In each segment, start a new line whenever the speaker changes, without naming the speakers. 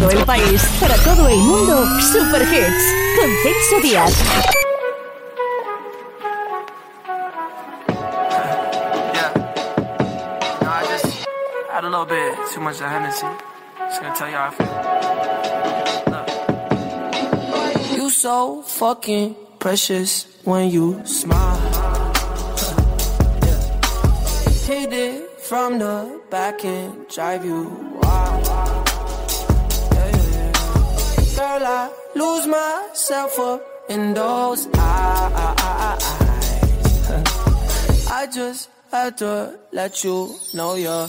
todo el país, para todo el mundo, Super Hits con Celso Díaz.
a little bit too much of Hennessy. Just gonna tell you. You so fucking precious when you smile. Hit it from the back and drive you Girl, I lose myself up in those eyes. I just had to let you know you're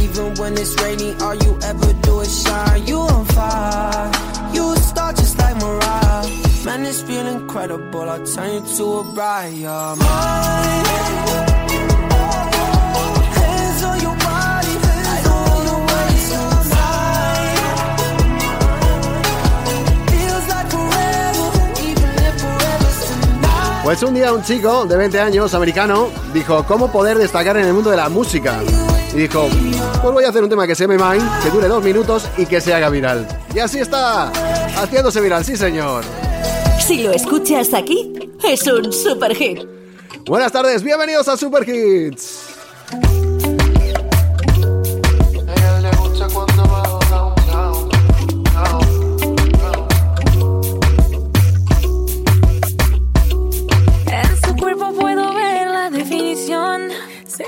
Even when it's rainy, all you ever do is shine. You on fire. You a star just like Mariah. Man, this feel incredible. I'll turn you to a bride. You're mine. I.
Pues un día un chico de 20 años, americano, dijo, ¿cómo poder destacar en el mundo de la música? Y dijo, pues voy a hacer un tema que se me mine, que dure dos minutos y que se haga viral. Y así está, haciéndose viral, sí señor.
Si lo escuchas aquí, es un super hit.
Buenas tardes, bienvenidos a Super Hits.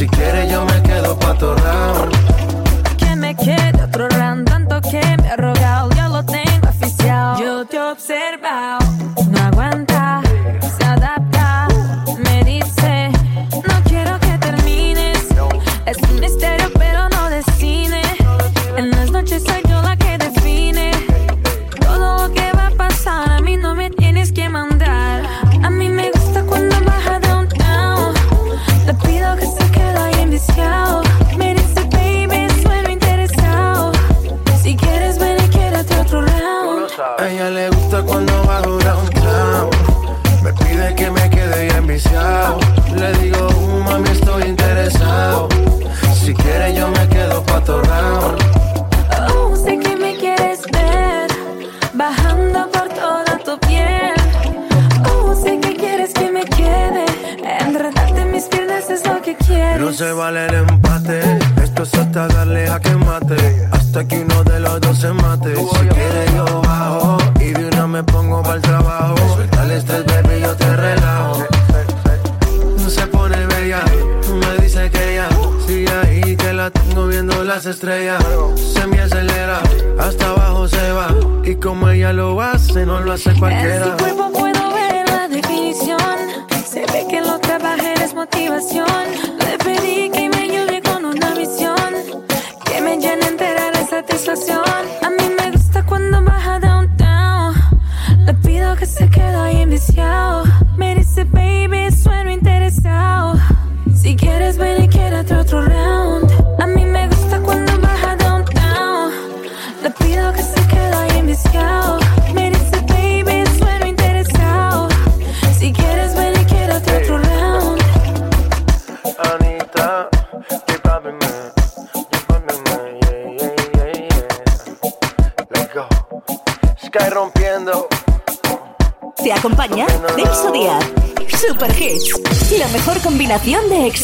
Si quiere, yo me quedo pa' round.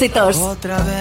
éxitos.
Otra vez.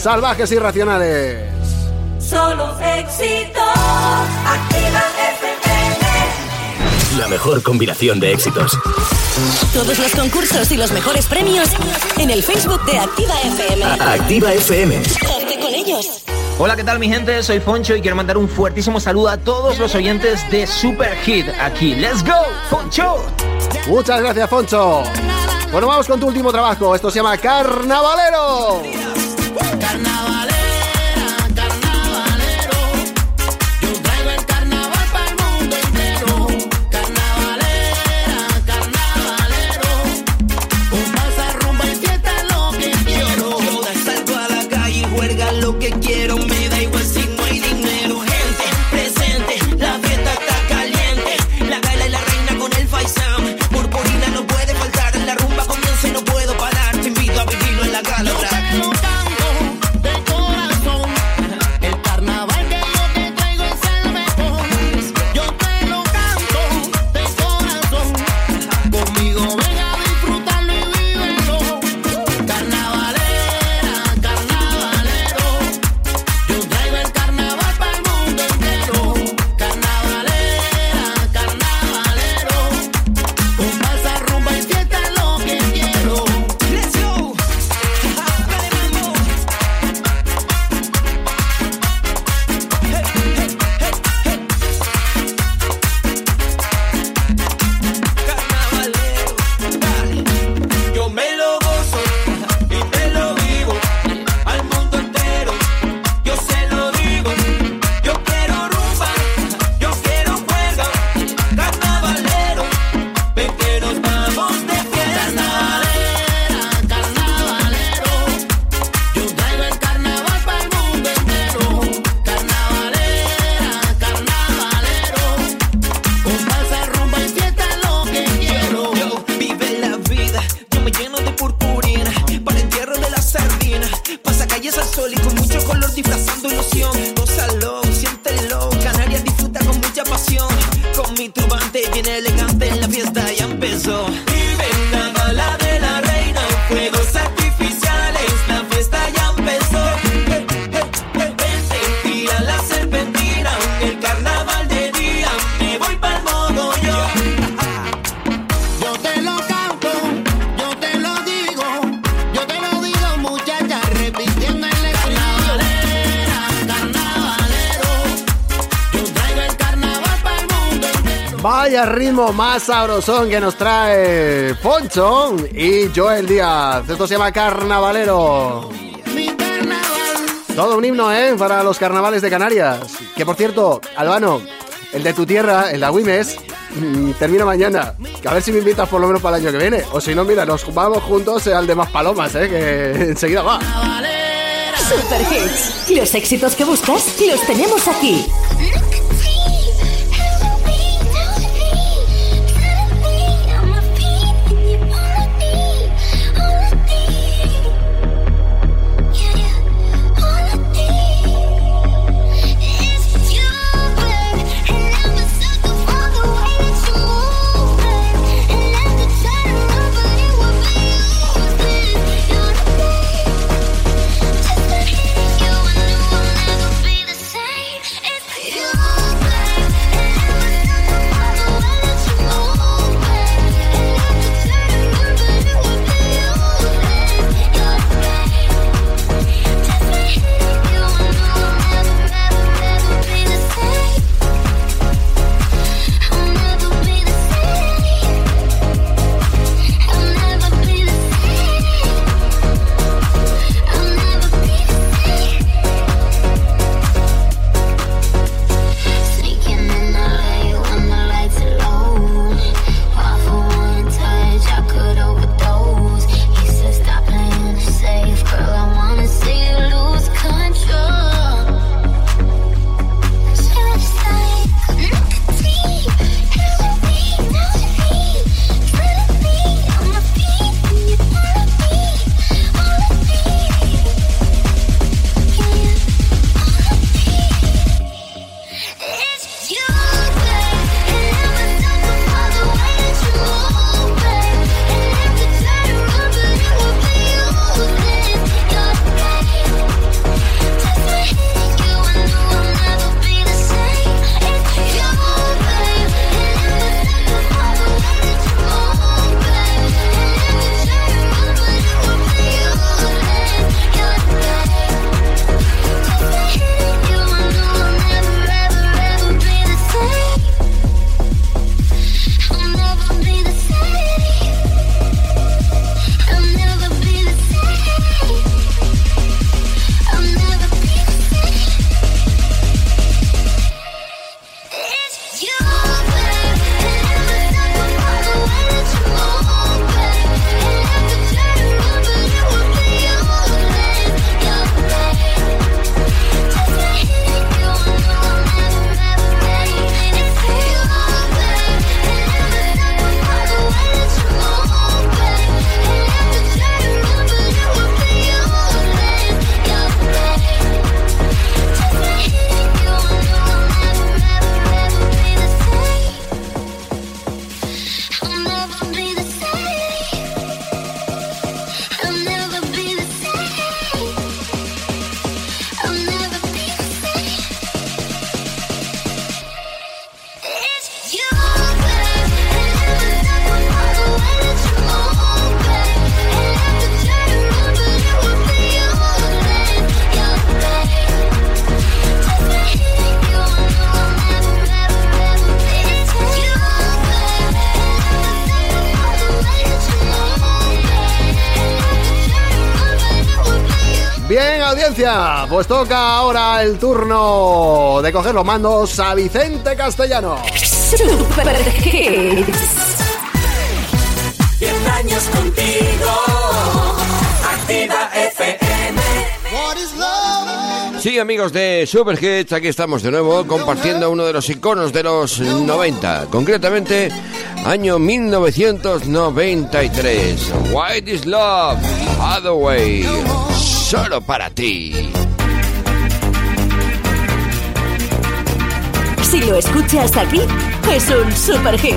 salvajes
y racionales.
Solo éxitos, activa FM.
La mejor combinación de éxitos.
Todos los concursos y los mejores premios en el Facebook de Activa FM.
Activa FM.
Hazte con ellos.
Hola, ¿qué tal mi gente? Soy Foncho y quiero mandar un fuertísimo saludo a todos los oyentes de Super Hit aquí. ¡Let's go, Foncho!
Muchas gracias, Foncho. Bueno, vamos con tu último trabajo. Esto se llama Carnavalero.
carnaval.
Más sabrosón que nos trae Poncho y Joel Díaz. Esto se llama Carnavalero. Todo un himno, ¿eh? Para los carnavales de Canarias. Que por cierto, Albano, el de tu tierra, el de Agüimes, mm, termina mañana. Que a ver si me invitas por lo menos para el año que viene. O si no, mira, nos vamos juntos al de más palomas, ¿eh? Que enseguida va.
Super Hits. Los éxitos que buscas los tenemos aquí.
Pues toca ahora el turno de coger los mandos a Vicente Castellano.
Super
años contigo. Activa FM.
Sí, amigos de Super Hits, aquí estamos de nuevo compartiendo uno de los iconos de los 90, concretamente año 1993. White is Love, Hathaway solo para ti.
Si lo escuchas aquí, es un super hit.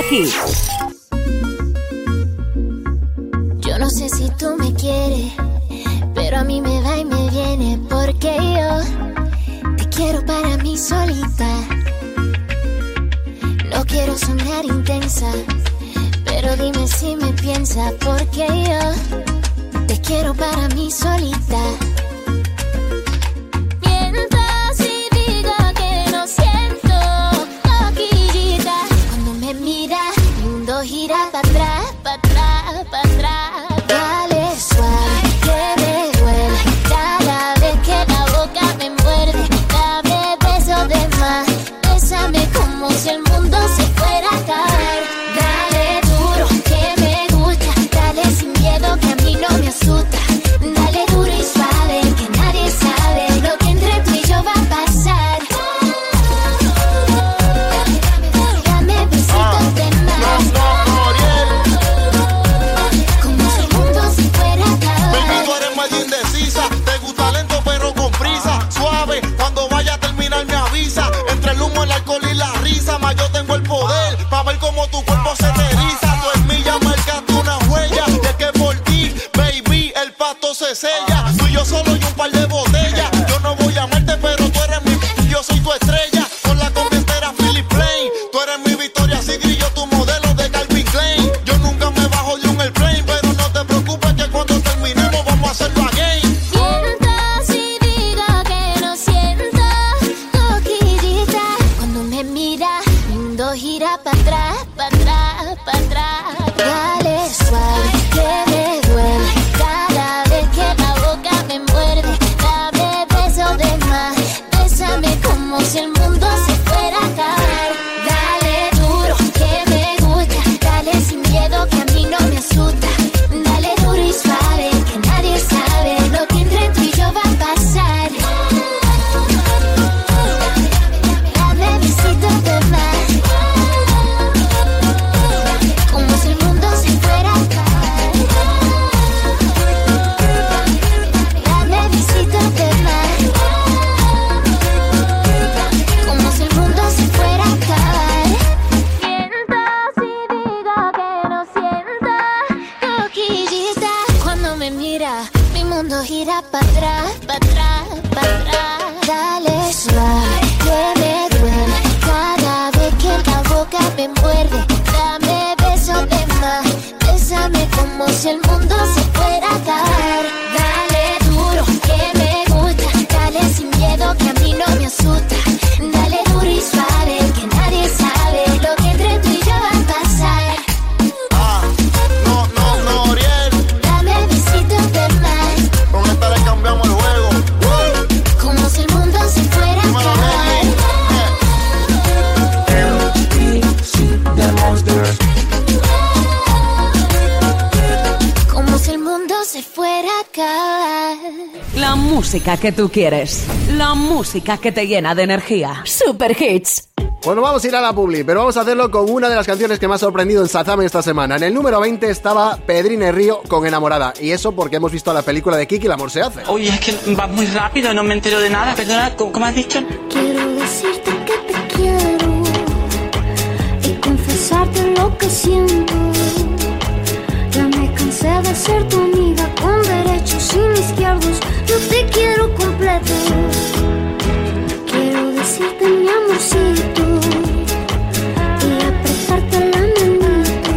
aqui. que
tú quieres. La
música que te llena de energía. Super Hits.
Bueno, vamos a ir a la publi, pero vamos a hacerlo con una de las canciones que me ha sorprendido en Sazame esta semana. En el número 20 estaba Pedrine Río con Enamorada, y eso porque hemos visto la película de Kiki El amor se hace.
Oye, es que vas muy rápido, no me entero de nada. Perdona, ¿cómo, cómo has dicho?
Quiero decirte que te quiero y confesarte lo que siento de ser tu amiga con derechos y no izquierdos. Yo te quiero completo. Quiero decirte mi amorcito y apretarte la manito.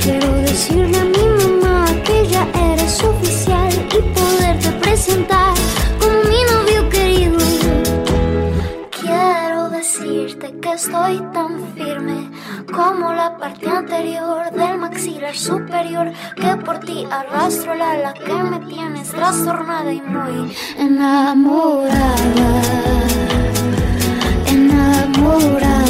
Quiero decirle a mi mamá que ya eres oficial y poderte presentar como mi novio querido. Quiero decirte que estoy tan firme como la parte anterior del maxilar superior que por ti arrastro la la que me tienes trastornada y muy enamorada. Enamorada.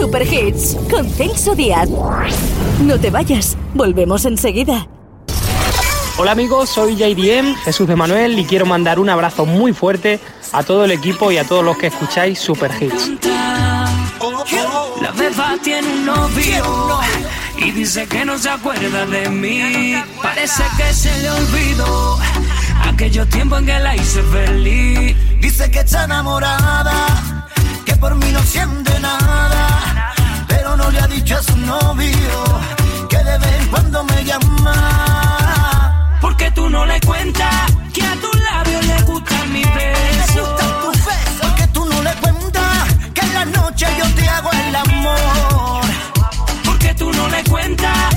Super Hits con Celso Díaz. No te vayas, volvemos enseguida.
Hola amigos, soy JDM, Jesús de Manuel y quiero mandar un abrazo muy fuerte a todo el equipo y a todos los que escucháis Super Hits.
La beba tiene un novio y dice que no se acuerda de mí. Parece que se le olvidó aquellos tiempos en que la hice feliz.
Dice que está enamorada, que por mí no siente nada pero no le ha dicho a su novio que de vez en cuando me llama.
Porque tú no le cuentas que a tu labio le gusta mi beso.
Porque tú no le cuentas que en la noche yo te hago el amor.
Porque tú no le cuentas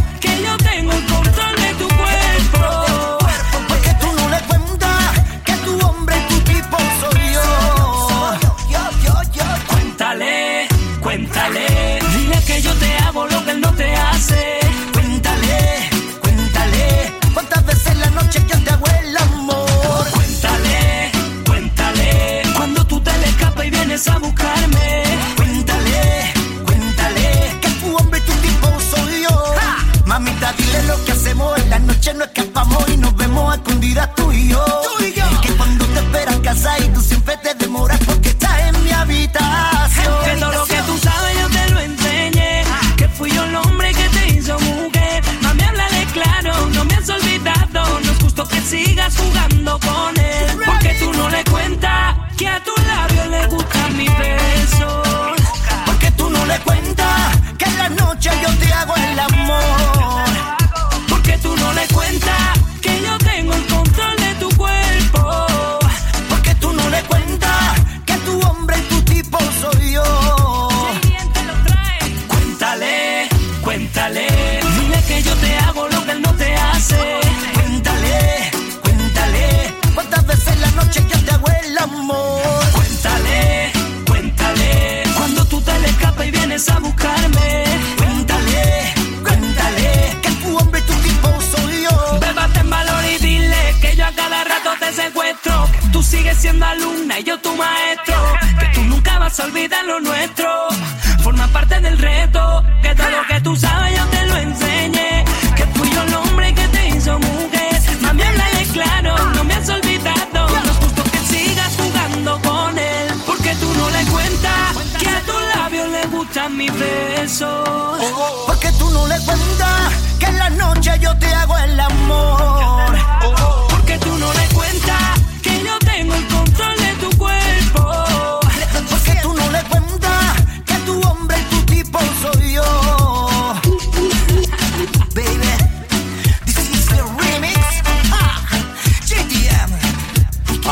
noche, no escapamos y nos vemos a escondidas tú y yo. Que cuando te esperas casa y tú siempre te demoras porque estás en mi habitación.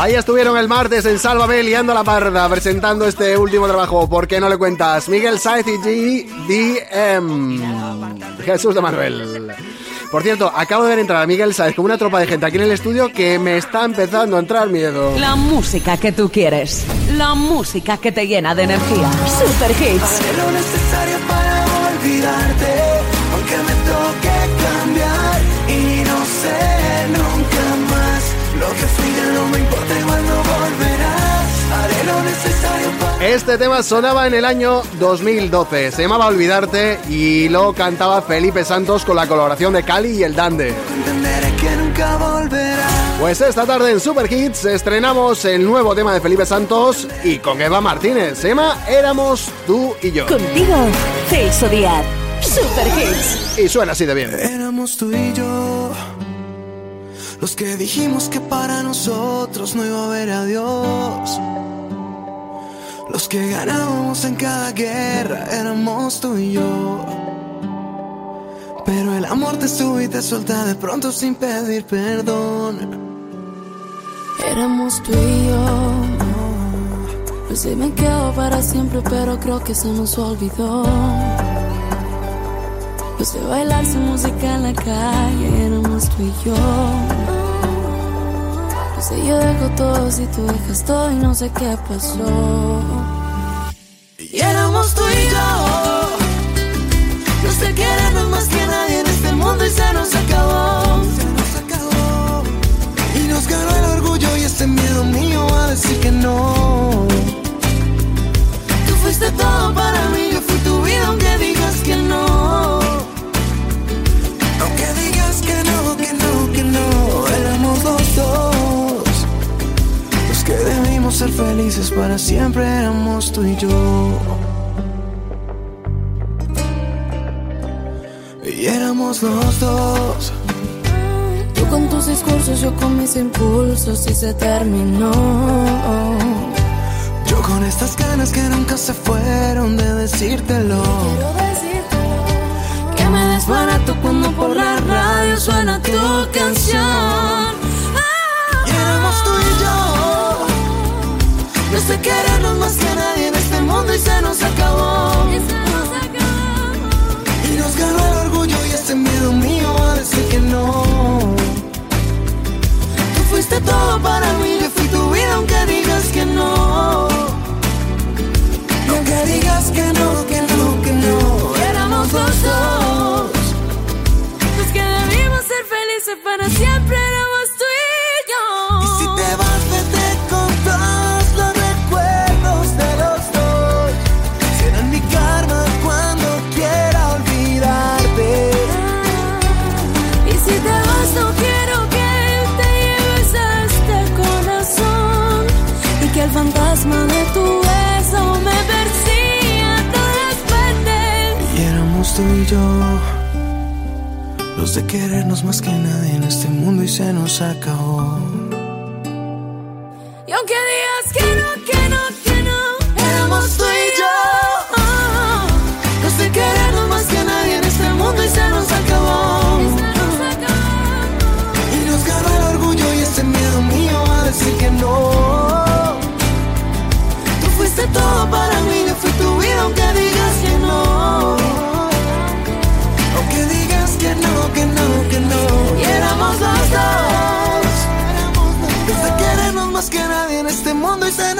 Ahí estuvieron el martes en Sálvame liando la parda presentando este último trabajo. ¿Por qué no le cuentas? Miguel Saez y GDM. Jesús de Manuel. Por cierto, acabo de ver entrar a Miguel Saez con una tropa de gente aquí en el estudio que me está empezando a entrar miedo.
La música que tú quieres. La música que te llena de energía. Super Hits.
Haré lo necesario para olvidarte, aunque me toque
Este tema sonaba en el año 2012. Se llamaba Olvidarte y lo cantaba Felipe Santos con la colaboración de Cali y el Dande. Pues esta tarde en Super Hits estrenamos el nuevo tema de Felipe Santos y con Eva Martínez. Se llama Éramos tú y yo.
Contigo, Celso Díaz. Super Hits.
Y suena así de bien.
Éramos tú y yo los que dijimos que para nosotros no iba a haber adiós. Los que ganábamos en cada guerra éramos tú y yo. Pero el amor te sube y te suelta de pronto sin pedir perdón.
Éramos tú y yo. No sé, me quedo para siempre, pero creo que se nos olvidó. No sé bailar su música en la calle, éramos tú y yo. No sé, yo dejo todo si tú dejas todo y no sé qué pasó.
Y éramos tú y yo. No sé querernos más que nadie en este mundo y se nos acabó. Se nos acabó. Y nos ganó el orgullo y este miedo mío a decir que no. Tú fuiste todo para mí, yo fui tu vida aunque digas que no. Ser felices para siempre, éramos tú y yo. Y éramos los dos.
Tú con tus discursos, yo con mis impulsos y se terminó.
Yo con estas ganas que nunca se fueron de decírtelo. decírtelo.
Que me desbarato cuando por la radio suena tu canción.
No sé qué querernos más que nadie en este mundo y se nos acabó. Y, se nos, acabó. y nos ganó el orgullo y este miedo mío a decir que no. Tú fuiste todo para mí, yo fui tu vida aunque digas que no. Aunque digas que no, que no, que no.
Éramos los dos. Los que debimos ser felices para siempre y yo.
Los de querernos más que nadie en este mundo y se nos acabó.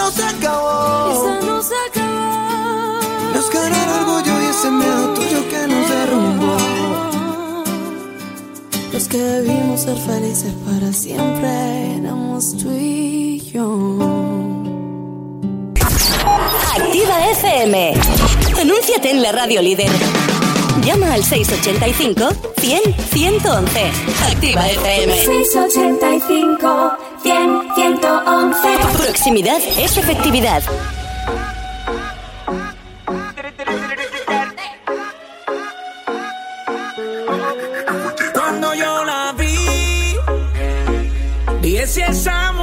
no
se acabó. No se acabó.
Nos
ganó el orgullo y ese miedo tuyo que nos derrumbó.
Los que debimos ser felices para siempre éramos tú y yo.
Activa FM. Anúnciate en la radio líder. Llama al 685 100 111. Activa FM.
685 100, 111.
Proximidad es efectividad.
Cuando yo la vi, vi ese
amor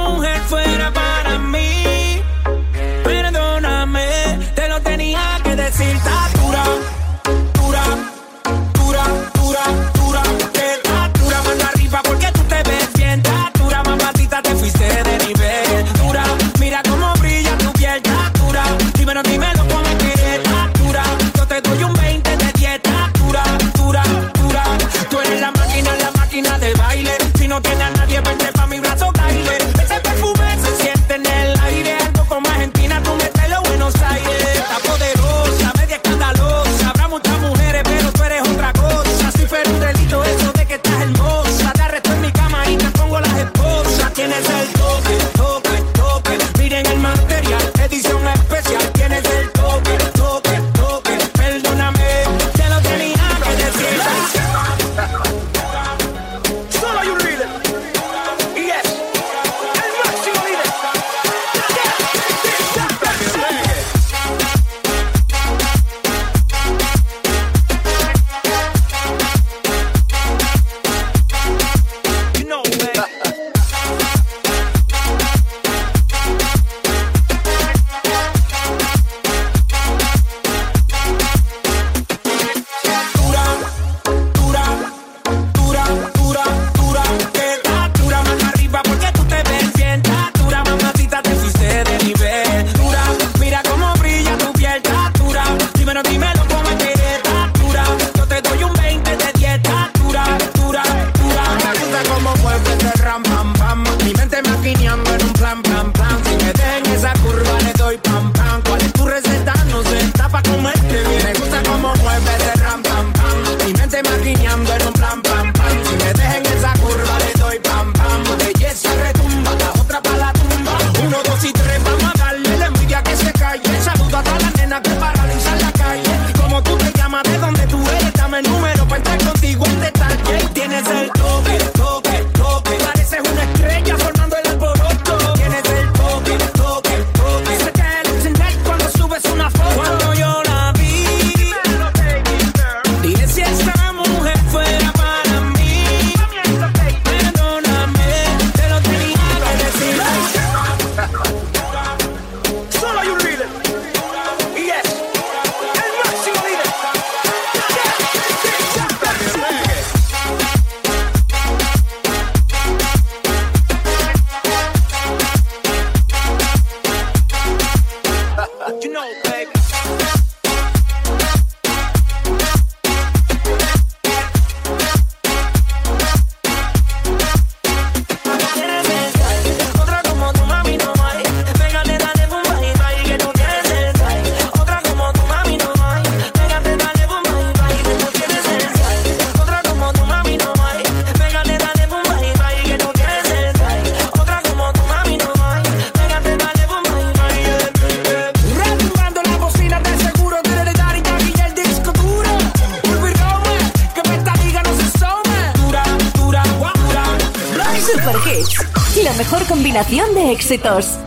Exitors.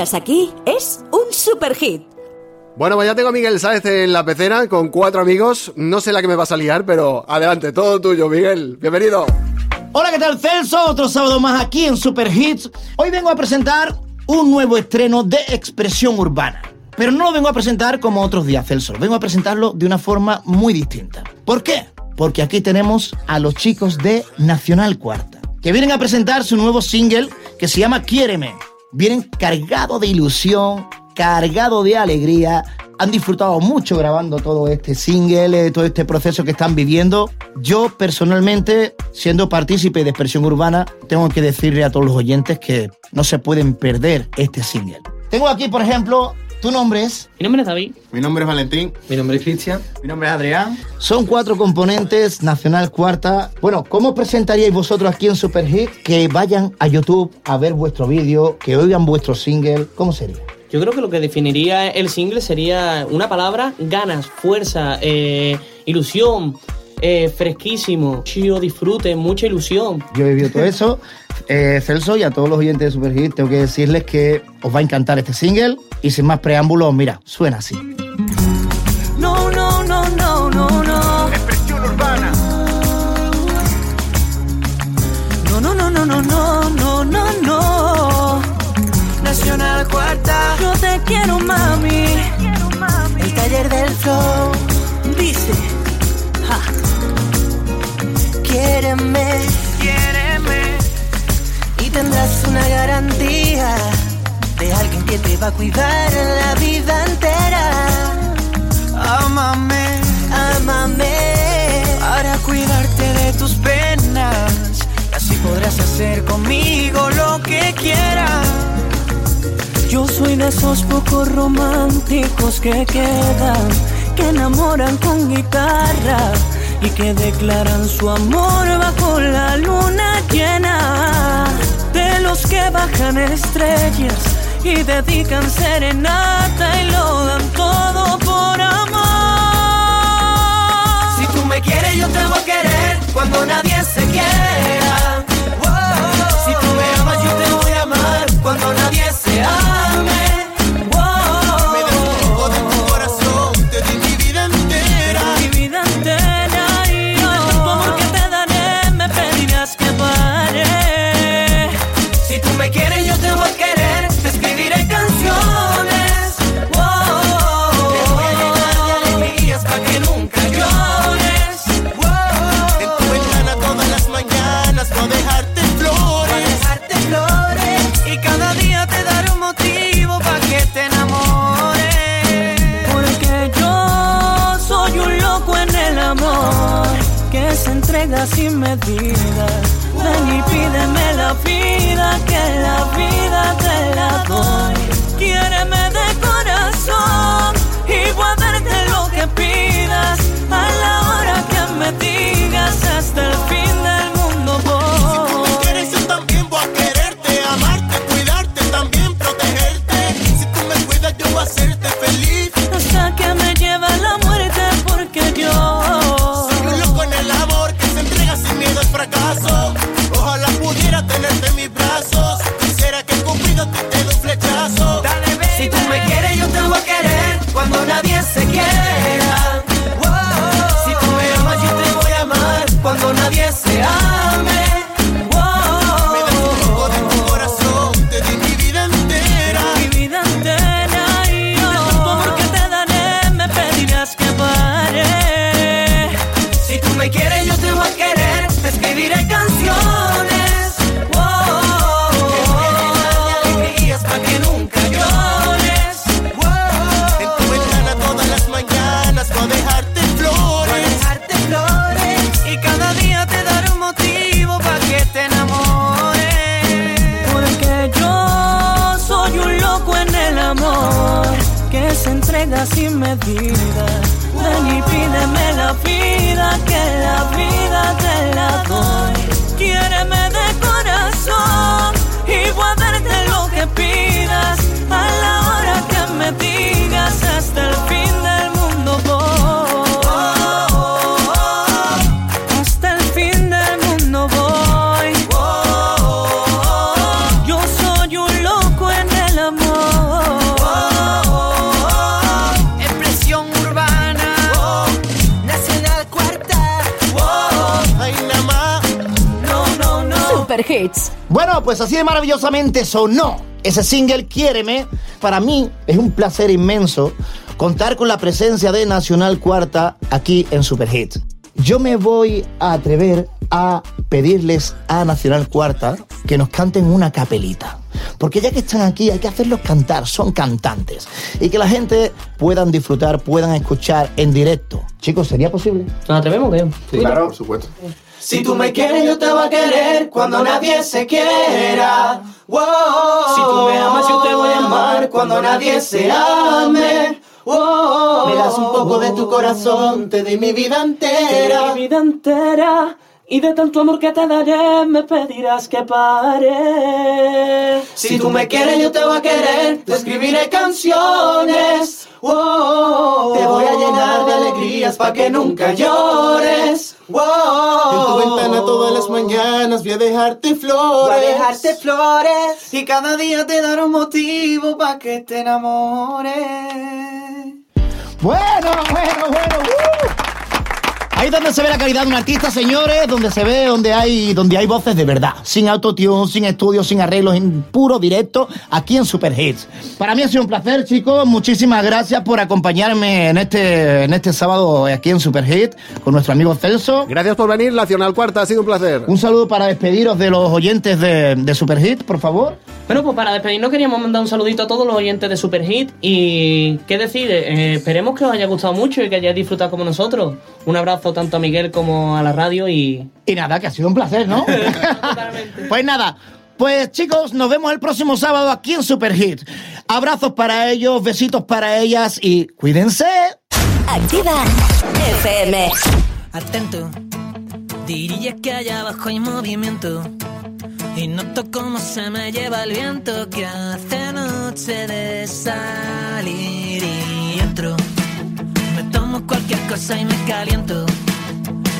Escuchas aquí, es un super hit.
Bueno, pues ya tengo a Miguel Sáez en la pecera con cuatro amigos. No sé la que me vas a liar, pero adelante, todo tuyo, Miguel. Bienvenido.
Hola, ¿qué tal, Celso? Otro sábado más aquí en Super Hits. Hoy vengo a presentar un nuevo estreno de expresión urbana. Pero no lo vengo a presentar como otros días, Celso. Vengo a presentarlo de una forma muy distinta. ¿Por qué? Porque aquí tenemos a los chicos de Nacional Cuarta, que vienen a presentar su nuevo single que se llama Quiéreme. Vienen cargado de ilusión, cargado de alegría. Han disfrutado mucho grabando todo este single, eh, todo este proceso que están viviendo. Yo personalmente, siendo partícipe de Expresión Urbana, tengo que decirle a todos los oyentes que no se pueden perder este single. Tengo aquí, por ejemplo, tu nombre es...
Mi nombre es David.
Mi nombre es Valentín.
Mi nombre es Cristian.
Mi nombre es Adrián. Son cuatro componentes, Nacional Cuarta. Bueno, ¿cómo presentaríais vosotros aquí en Super Hit que vayan a YouTube a ver vuestro vídeo, que oigan vuestro single? ¿Cómo sería?
Yo creo que lo que definiría el single sería una palabra, ganas, fuerza, eh, ilusión. eh, fresquísimo, chido, disfrute, mucha ilusión.
Yo he vivido todo eso. Eh, Celso y a todos los oyentes de Superhit, tengo que decirles que os va a encantar este single. Y sin más preámbulos, mira, suena así.
No, no, no, no, no, no.
Expresión urbana.
No, no, no, no, no, no, no, no, no. Nacional Cuarta. Yo te quiero, mami. El taller del flow. Dice. ja. Quiéreme. Quiéreme. Y tendrás una garantía de alguien que te va a cuidar la vida entera. Ámame, ámame para cuidarte de tus penas. Y así podrás hacer conmigo lo que quieras. Yo soy de esos pocos románticos que quedan, que enamoran con guitarra y que declaran su amor bajo la luna llena. De los que bajan estrellas y dedican serenata y lo dan todo por amor. Si tú me quieres, yo te voy a querer cuando nadie se quiera. Sin medida. Ven y pídeme la vida, que la vida te la doy. Quiéreme de corazón y voy a darte lo que pidas a la hora que me digas hasta el fin del mundo voy.
Quieres yo también voy a quererte, amarte, cuidarte, también protegerte. Si tú me cuidas, yo voy a hacerte
Bueno, pues así de maravillosamente sonó ese single Quiéreme. Para mí es un placer inmenso contar con la presencia de Nacional Cuarta aquí en Super Hit. Yo me voy a atrever a pedirles a Nacional Cuarta que nos canten una capelita. Porque ya que están aquí hay que hacerlos cantar, son cantantes. Y que la gente puedan disfrutar, puedan escuchar en directo. Chicos, ¿sería posible?
¿Nos atrevemos qué?
Claro, por supuesto.
Si tú me quieres, yo te voy a querer cuando nadie se quiera. Wow. Si tú me amas, yo te voy a amar cuando nadie se ame. Wow. Me das un poco de tu corazón, te di mi vida entera. Mi vida entera. Y de tanto amor que te daré, me pedirás que pare. Si tú me quieres, yo te voy a querer, te escribiré canciones.
Wow. Te voy a llenar de alegrías pa' que nunca llores. Wow.
En tu ventana todas las mañanas voy a dejarte flores.
Voy a dejarte flores. Y cada día te daré un motivo pa' que te enamores.
Bueno, bueno, bueno. ¡uh! Ahí es donde se ve la calidad de un artista, señores, donde se ve donde hay, donde hay voces de verdad, sin autotune, sin estudios, sin arreglos, en puro directo, aquí en Super Hits. Para mí ha sido un placer, chicos. Muchísimas gracias por acompañarme en este, en este sábado aquí en Super Hits con nuestro amigo Celso.
Gracias por venir, Nacional Cuarta, ha sido un placer.
Un saludo para despediros de los oyentes de, de Super Hits, por favor.
Bueno, pues para despedirnos queríamos mandar un saludito a todos los oyentes de Super Hit y qué decir, eh, esperemos que os haya gustado mucho y que hayáis disfrutado como nosotros. Un abrazo tanto a Miguel como a la radio y...
Y nada, que ha sido un placer, ¿no? pues nada. Pues chicos, nos vemos el próximo sábado aquí en Super Hit. Abrazos para ellos, besitos para ellas y cuídense.
Activa FM.
Atento, diría que allá abajo hay movimiento. Y noto cómo se me lleva el viento que hace noche de salir y entro. Me tomo cualquier cosa y me caliento.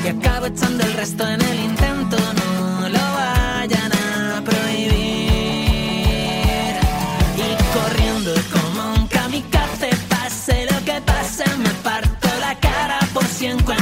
Y acabo echando el resto en el intento. No lo vayan a prohibir. Y corriendo como un kamikaze, pase lo que pase, me parto la cara por si encuentro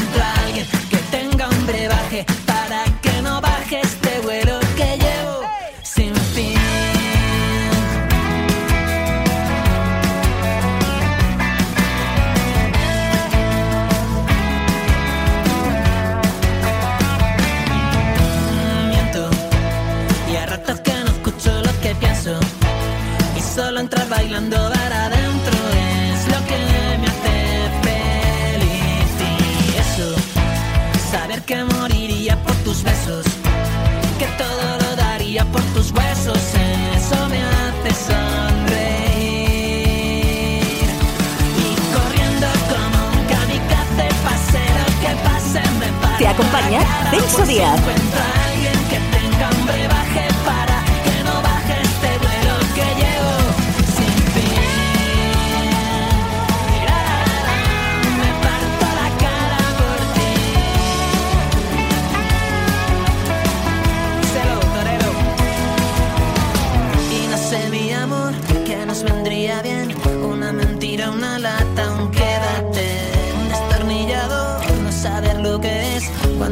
acompaña Celso Díaz.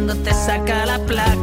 Cuando te saca la placa,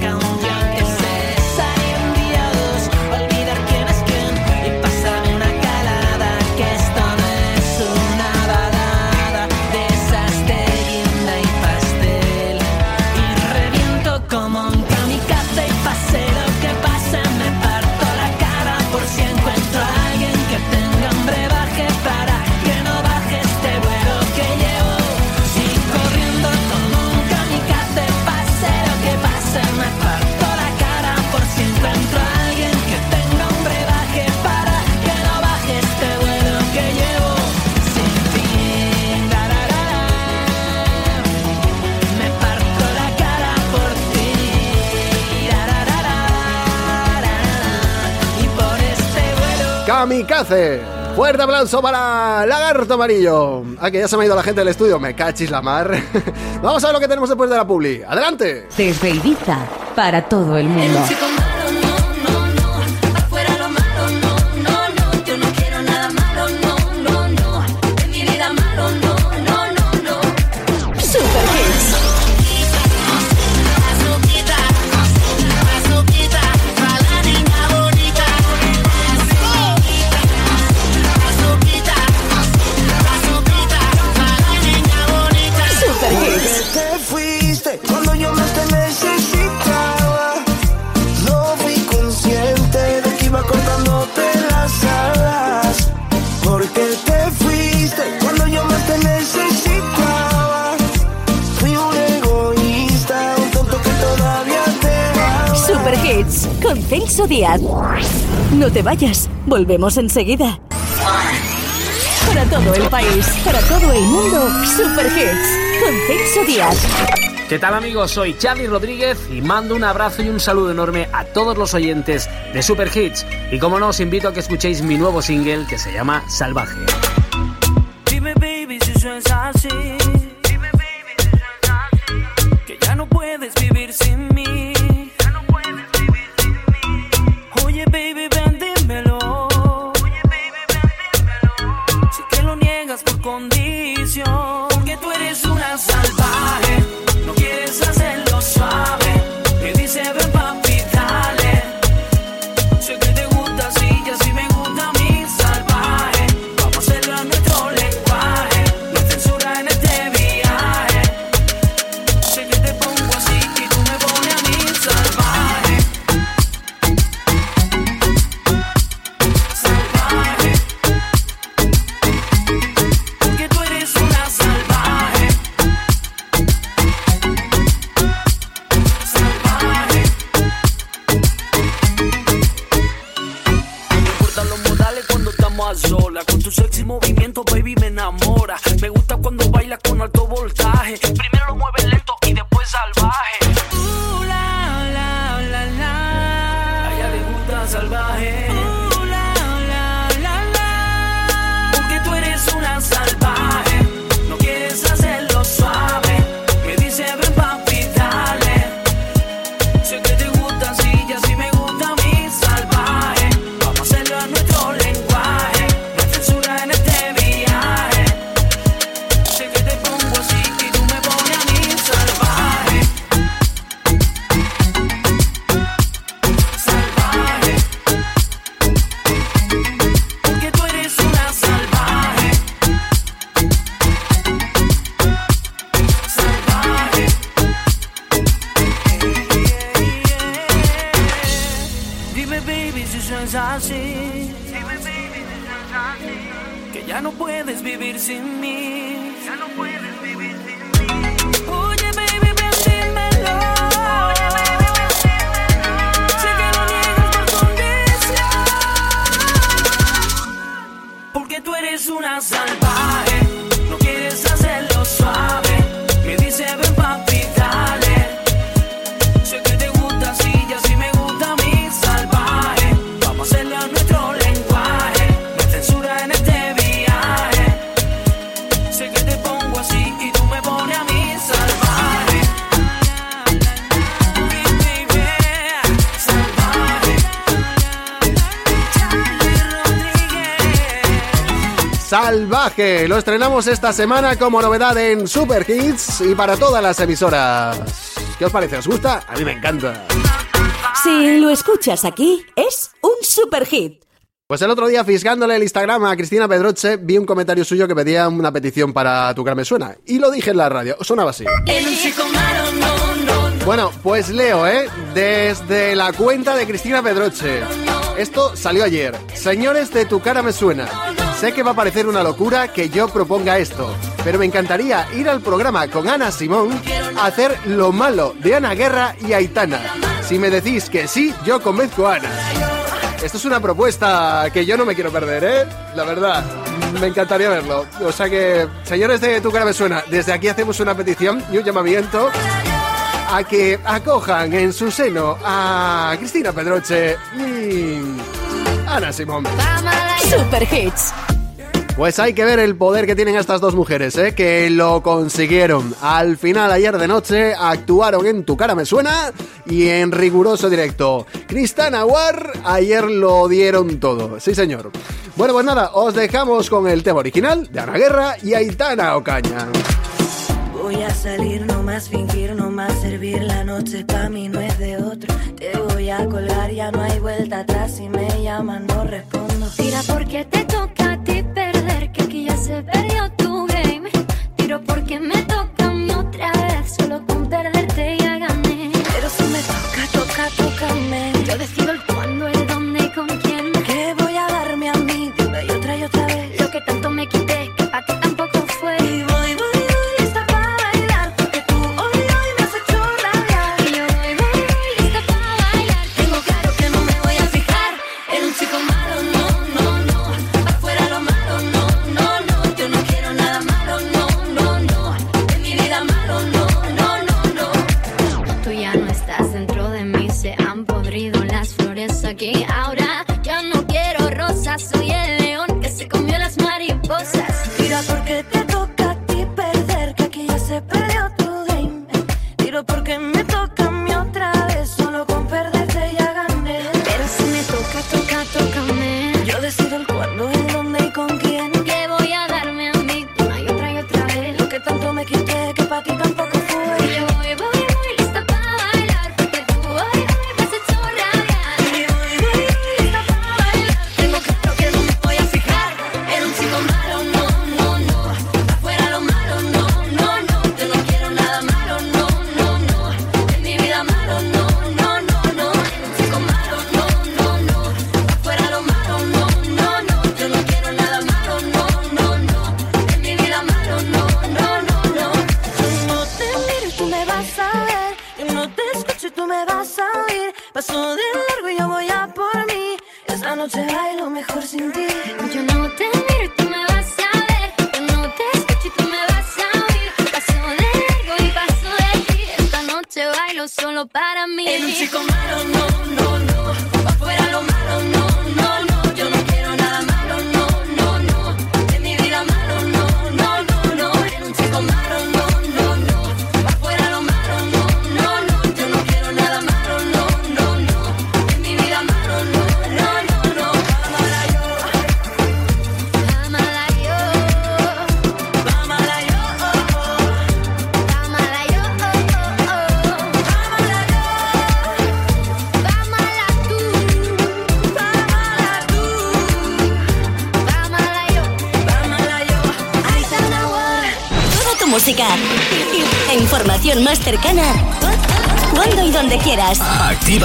Kamikaze.
Fuerte aplauso para Lagarto Amarillo. Ah, que ya se me ha ido la gente del estudio. Me cachis la mar. Vamos a ver lo que tenemos después de la publi. ¡Adelante!
Desde Ibiza para todo el mundo.
No te vayas, volvemos enseguida. Para todo el país, para todo el mundo, Super Hits con Celso Díaz.
¿Qué tal amigos? Soy Charlie Rodríguez y mando un abrazo y un saludo enorme a todos los oyentes de Super Hits. Y como no, os invito a que escuchéis mi nuevo single que se llama Salvaje.
Porque tú eres una salvaje. No quieres hacerlo suave. Me dice Salvaje, lo
estrenamos esta semana como novedad en Super Hits y para todas las emisoras. ¿Qué os parece? ¿Os gusta? A mí me encanta.
Si lo escuchas aquí, es un super hit.
Pues el otro día, fisgándole el Instagram a Cristina Pedroche, vi un comentario suyo que pedía una petición para Tu cara me suena. Y lo dije en la radio. Sonaba así. Bueno, pues leo, ¿eh? Desde la cuenta de Cristina Pedroche. Esto salió ayer. Señores de Tu cara me suena. Sé que va a parecer una locura que yo proponga esto, pero me encantaría ir al programa con Ana Simón a hacer lo malo de Ana Guerra y Aitana. Si me decís que sí, yo convenzco a Ana. Esto es una propuesta que yo no me quiero perder, ¿eh? La verdad, me encantaría verlo. O sea que, señores de Tu cara me suena, desde aquí hacemos una petición y un llamamiento a que acojan en su seno a Cristina Pedroche y Ana Simón.
Super hits.
Pues hay que ver el poder que tienen estas dos mujeres, ¿eh? que lo consiguieron. Al final, ayer de noche, actuaron en Tu cara me suena y en riguroso directo. Cristana War, ayer lo dieron todo. Sí, señor. Bueno, pues nada, os dejamos con el tema original de Ana Guerra y Aitana Ocaña.
Voy a salir, no más fingir, no más servir. La noche pa' mí no es de otro. Te voy a colgar, ya no hay vuelta atrás. Si me llaman, no respondo.
Tira porque te toca a ti perder, que aquí ya se perdió tu game. Tiro porque me toca otra vez, solo con perderte ya gané.
Pero si me toca, toca, tócame.
Yo decido el cuándo,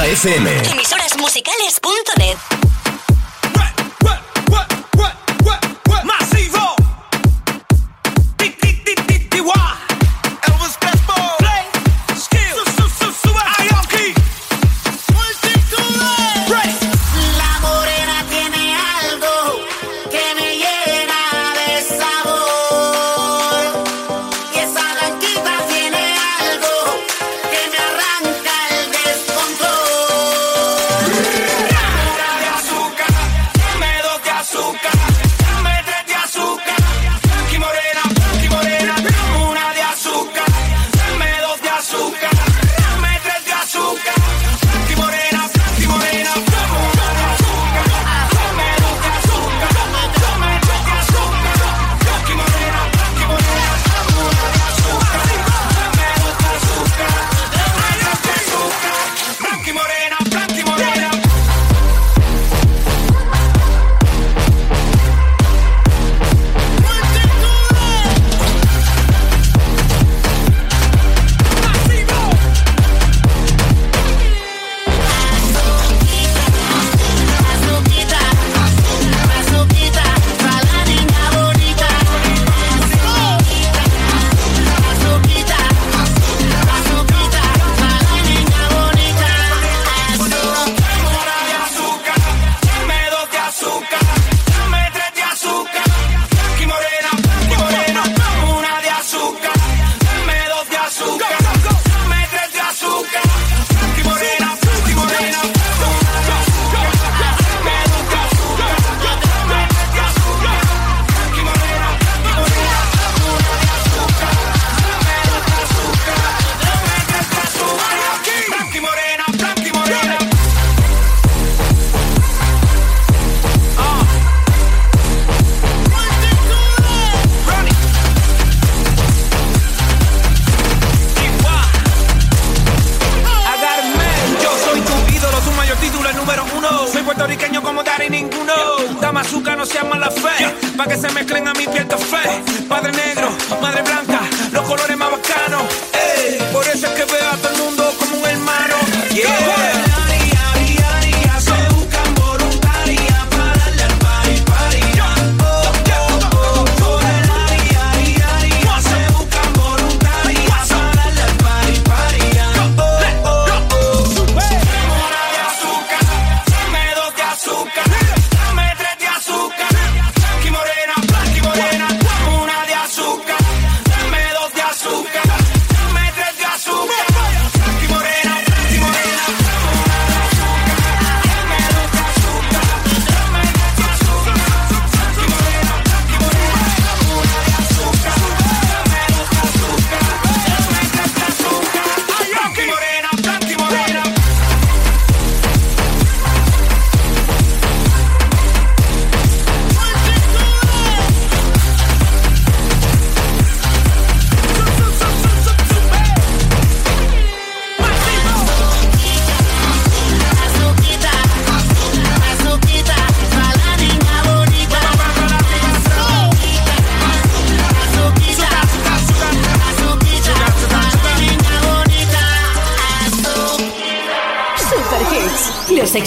FM.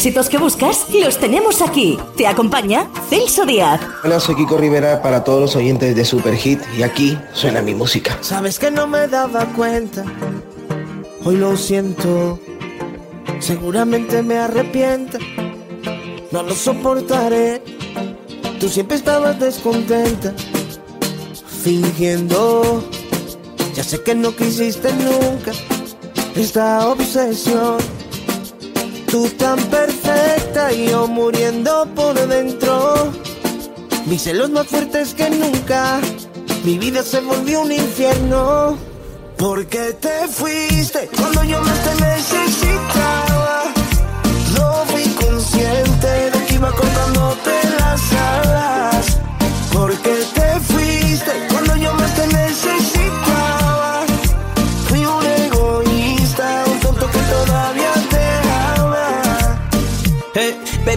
Éxitos que buscas los tenemos aquí. Te acompaña Celso Díaz.
Hola, soy Kiko Rivera para todos los oyentes de Super Hit y aquí suena mi música.
Sabes que no me daba cuenta, hoy lo siento.
Seguramente me arrepienta, no lo soportaré. Tú siempre estabas descontenta, fingiendo. Ya sé que no quisiste nunca esta obsesión. Tú tan perfecta y yo muriendo por dentro. Mis celos más fuertes que nunca. Mi vida se volvió un infierno. Porque te fuiste cuando yo más te necesitaba.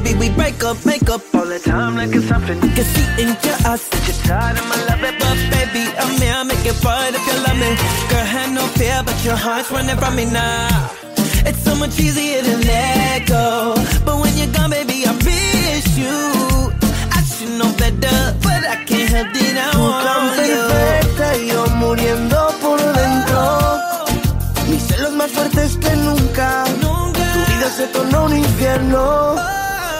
Baby, we break up, make up all the time like it's something you can see in your eyes. That you're tired of my love, but baby, I'm here, I'll make it right if you love me. Girl, had no fear, but your heart's running from me now. It's so much easier to let go. But when you're gone, baby, I miss you. I should know better, but I can't help it. I
Tú tan
want you.
perfecta y yo muriendo por dentro. Mis celos más fuertes que nunca. Tu vida se tornó un infierno. Porque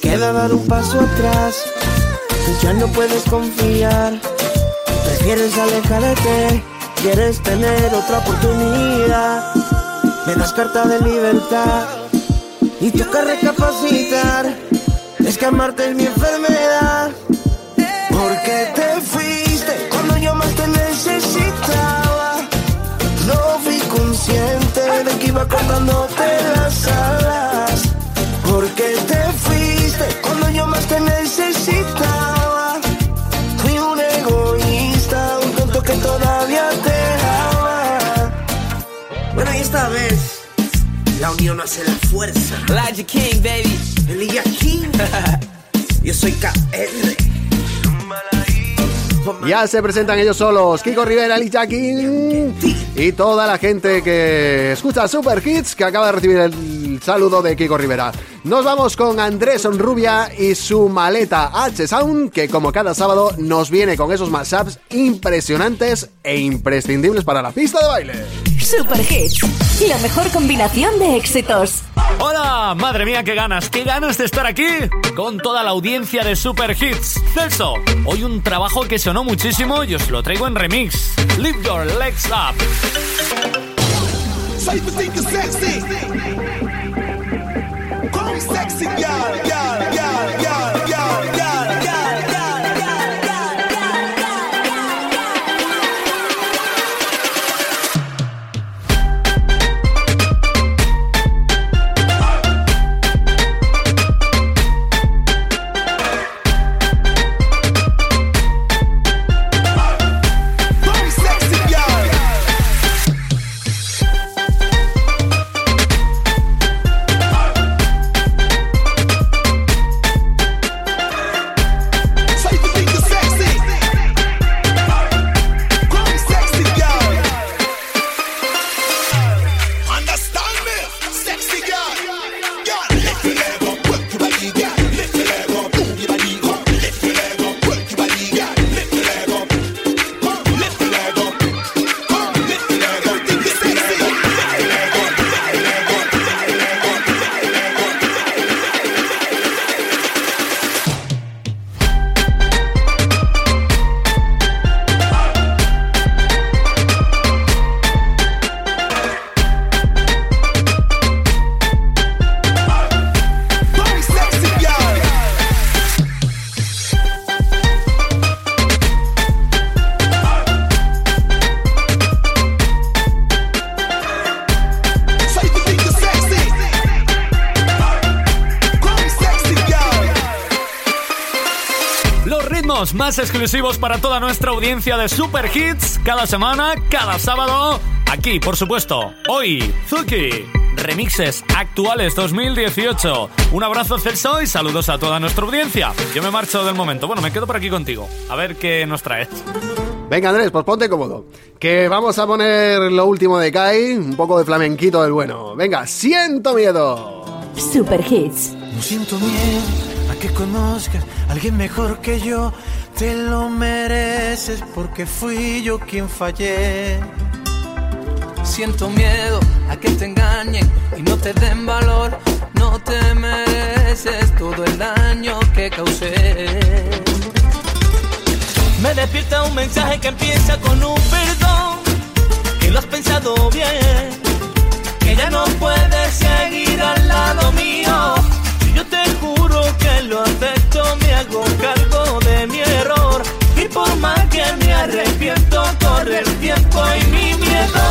queda dar un paso atrás. Ya no puedes confiar. Prefieres alejarte. Quieres tener otra oportunidad. Me das carta de libertad. Y toca recapacitar. Es que amarte es mi enfermedad. Porque te fuiste cuando yo más te necesitaba. No fui consciente de que iba cortándote las alas. Porque te necesitaba. Fui un egoísta, un tonto que todavía te ama. Bueno, y esta vez, la unión hace la fuerza.
Elijah King, baby.
Elijah King. Yo soy KR.
Ya se presentan ellos solos, Kiko Rivera, Lee King y toda la gente que escucha Super Hits que acaba de recibir el saludo de Kiko Rivera. Nos vamos con Andrés Onrubia y su maleta H Sound que como cada sábado nos viene con esos mashups impresionantes e imprescindibles para la pista de baile.
Super Hits, la mejor combinación de éxitos.
Hola, madre mía, qué ganas, qué ganas de estar aquí con toda la audiencia de Super Hits. Celso, hoy un trabajo que sonó muchísimo y os lo traigo en remix. Lift your legs up.
sexy girl.
Más exclusivos para toda nuestra audiencia de Super Hits cada semana, cada sábado. Aquí, por supuesto, hoy, Zuki. Remixes actuales 2018. Un abrazo Celso y saludos a toda nuestra audiencia. Yo me marcho del momento. Bueno, me quedo por aquí contigo. A ver qué nos traes.
Venga, Andrés, pues ponte cómodo. Que vamos a poner lo último de Kai, un poco de flamenquito del bueno. Venga, siento miedo.
Super Hits.
No siento miedo a que conozcas a alguien mejor que yo. Te lo mereces porque fui yo quien fallé.
Siento miedo a que te engañen y no te den valor. No te mereces todo el daño que causé. Me despierta un mensaje que empieza con un perdón. Que lo has pensado bien. Que ya no puedes seguir al lado mío. Que lo acepto, me hago cargo de mi error. Y por más que me arrepiento, corre el tiempo y mi miedo.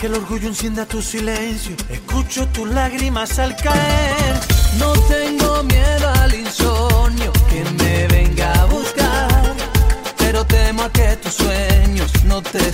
Que el
orgullo encienda tu silencio. Escucho tus lágrimas al caer.
No tengo miedo al insomnio que me venga a buscar, pero temo a que tus sueños no te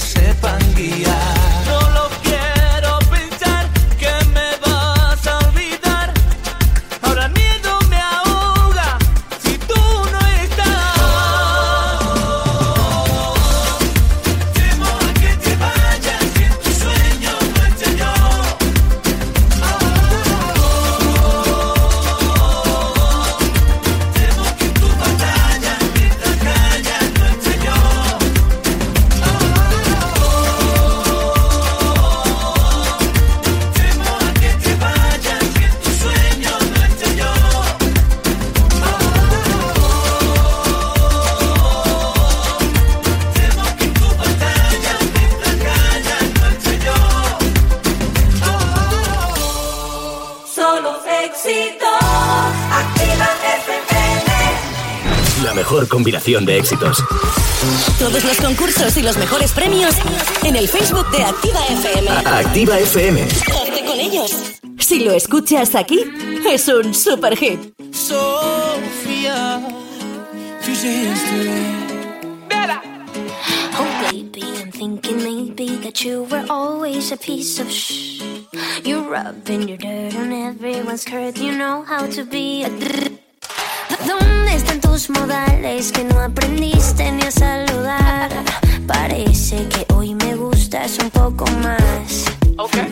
de éxitos.
Todos los concursos y los mejores premios en el Facebook de Activa FM.
Activa FM.
Hazte con ellos. Si lo escuchas aquí, es un super hit.
Sofía,
Oh, baby, I'm thinking maybe that you were always a piece of shh. You're rubbing your dirt on everyone's skirt. You know how to be a. drr. ¿Dónde están tus modales que no aprendiste ni a saludar? Parece que hoy me gustas un poco más. Hola,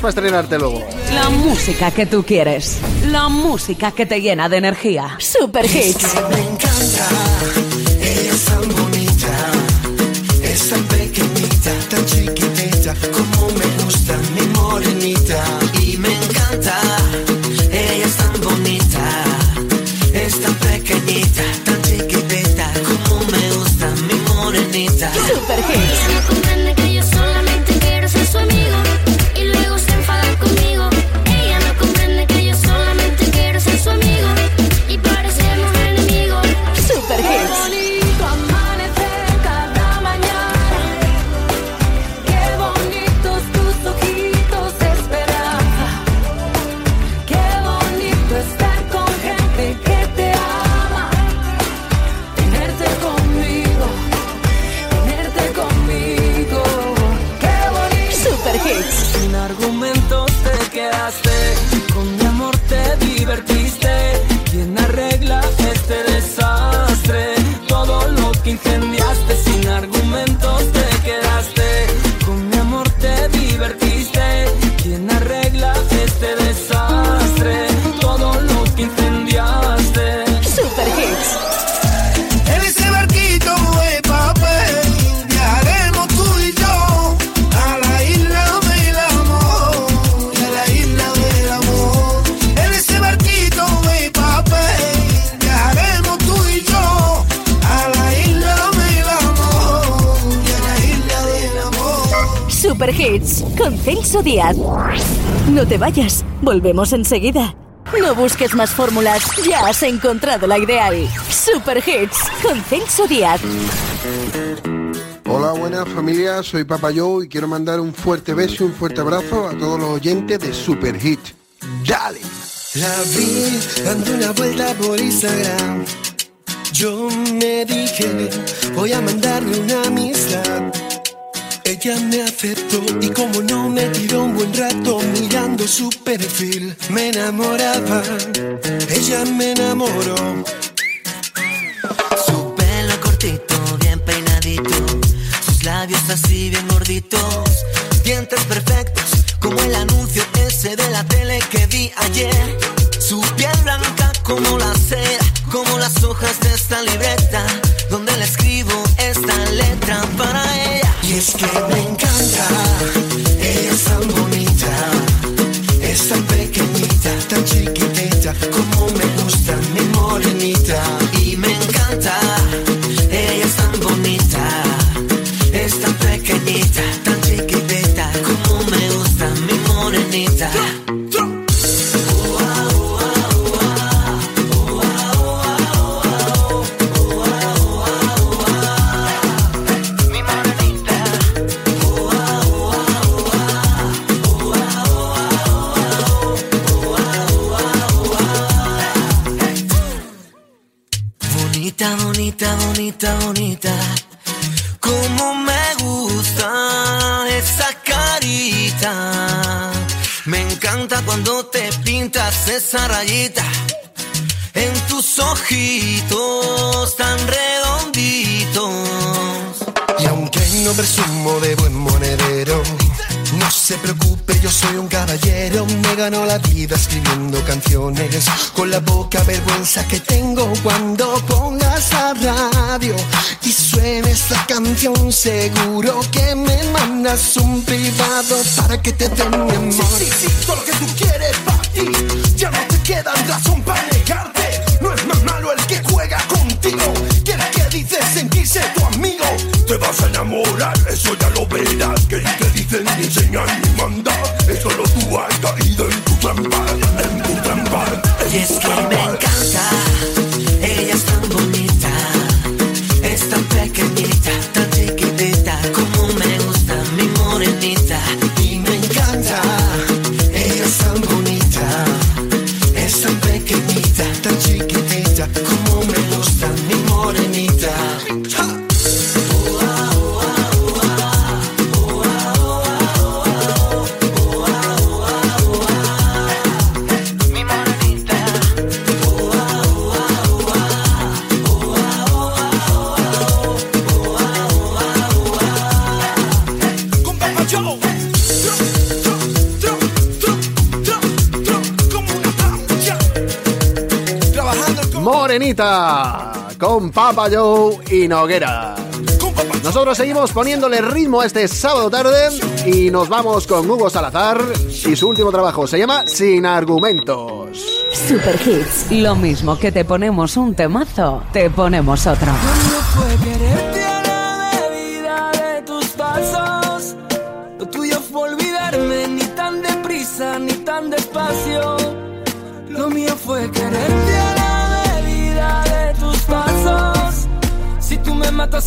para
estrenarte luego.
La música que tú quieres. La música que te llena de energía.
Super Hits.
Me encanta.
No te vayas, volvemos enseguida. No busques más fórmulas, ya has encontrado la ideal. Super Hits con Celso Díaz.
Hola, buenas familias, soy Papa Joe y quiero mandar un fuerte beso y un fuerte abrazo a todos los oyentes de Super Hits. ¡Dale!
La vi dando una vuelta por Instagram. Yo me dije, voy a mandarle una amistad ella me aceptó y como no me tiró un buen rato mirando su perfil, me enamoraba. Ella me enamoró.
Su pelo cortito, bien peinadito, sus labios así bien gorditos, dientes perfectos, como el anuncio ese de la tele que vi ayer. Su piel blanca como la cera, como las hojas de esta libreta
es que me encanta. Bonita,
bonita,
bonita. Como me gusta esa carita. Me encanta cuando te pintas esa rayita en tus ojitos tan redonditos.
Y aunque no presumo de buen monedero, se preocupe, yo soy un caballero. Me gano la vida escribiendo canciones con la poca vergüenza que tengo cuando pongas la radio y suene esta canción. Seguro que me mandas un privado para que te dé mi amor.
Sí, sí, sí, todo lo que tú quieres para ti. Ya no te queda razón para negarte. No es más malo el que juega contigo. ¿Quieres que dices sentirse tu amigo? Te vas a enamorar, eso ya lo verás. Que ni te dicen ni enseñan ni mandan. Eso lo tú has caído en tu trampa, en tu trampa.
Y es que me encanta,
con Papa Joe
y Noguera. Nosotros seguimos poniéndole ritmo a este sábado tarde y nos vamos con Hugo Salazar y su último trabajo se llama Sin Argumentos.
Super Hits. Lo mismo que te ponemos un temazo, te ponemos otro.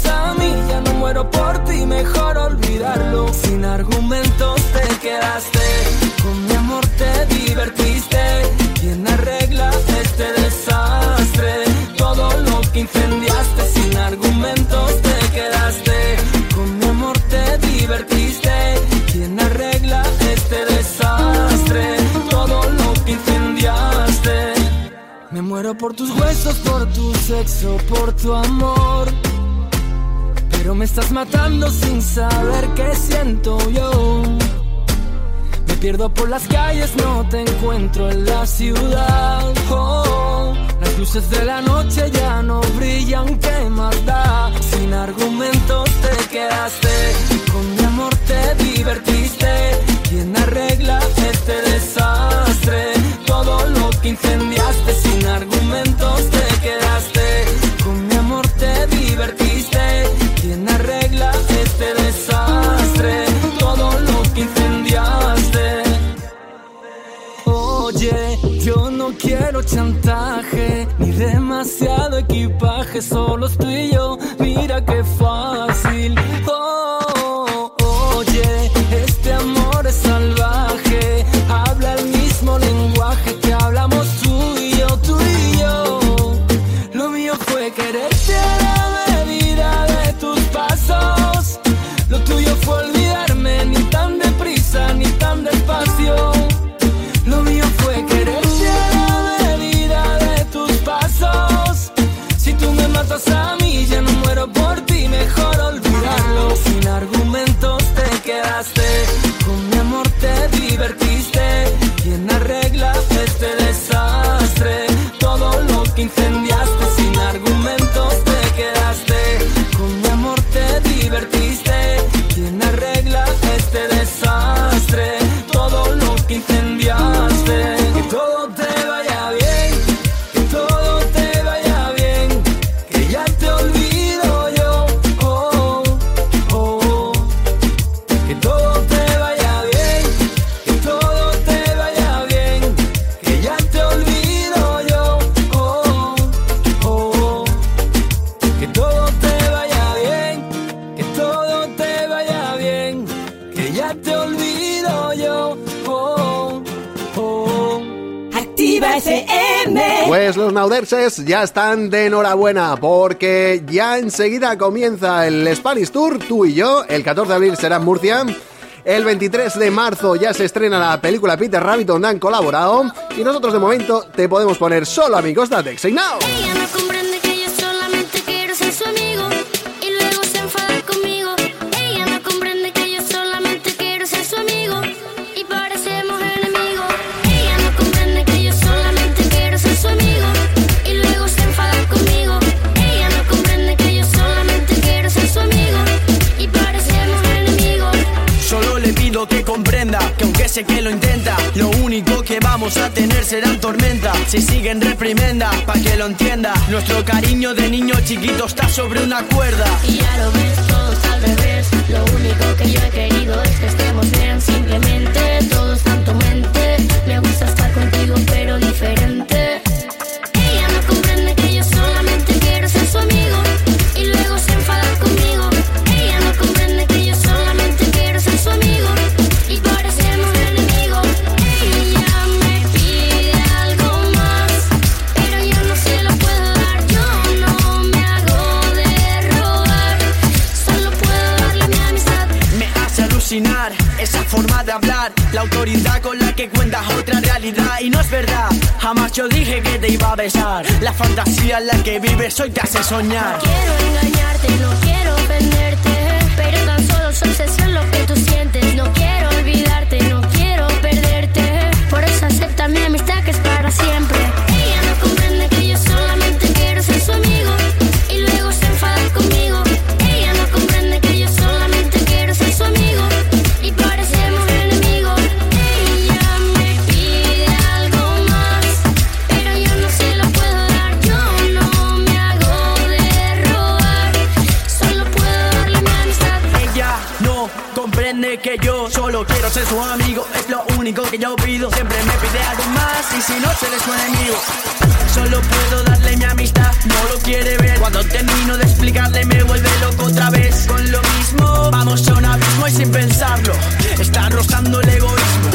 A mí, ya no muero por ti, mejor olvidarlo. Sin argumentos te quedaste, con mi amor te divertiste. ¿Quién arregla este desastre? Todo lo que incendiaste sin argumentos te quedaste. Con mi amor te divertiste. ¿Quién arregla este desastre? Todo lo que incendiaste. Me muero por tus huesos, por tu sexo, por tu amor. Me estás matando sin saber qué siento yo. Me pierdo por las calles, no te encuentro en la ciudad. Oh, las luces de la noche ya no brillan, ¿qué más da? Sin argumentos te quedaste, con mi amor te divertiste. ¿Quién arregla quiero chantaje ni demasiado equipaje, solo estoy yo. Mira qué fácil. Ya
están de enhorabuena porque ya enseguida comienza el Spanish Tour, tú y yo, el 14 de abril será en Murcia. El 23 de marzo ya se estrena la película Peter Rabbit donde han colaborado y nosotros de momento te podemos poner solo amigos de Now.
Que
lo intenta, lo único que vamos a tener serán tormenta. Si siguen reprimenda, pa' que lo entienda. Nuestro cariño de niño chiquito está sobre una cuerda.
Y ya lo ves, todo está al revés. Lo único que yo he querido es que estemos bien. Simplemente todo está en
La autoridad con la que cuentas otra realidad. Y no es verdad, jamás yo dije que te iba a besar. La fantasía en la que vives hoy te hace soñar.
Quiero engañarte, no quiero ofenderte. Pero tan solo su obsesión lo que tú sientes. No quiero olvidarte, no quiero perderte. Por eso acepta mi amistad que es para siempre. Solo
quiero ser su amigo. Es lo único que yo pido. Siempre me pide algo más y si no se le suena enemigo. Solo puedo darle mi amistad, no lo quiere ver. Cuando termino de explicarle, me vuelve loco otra vez. Con lo mismo, vamos a un abismo y sin pensarlo. Está rozando el egoísmo.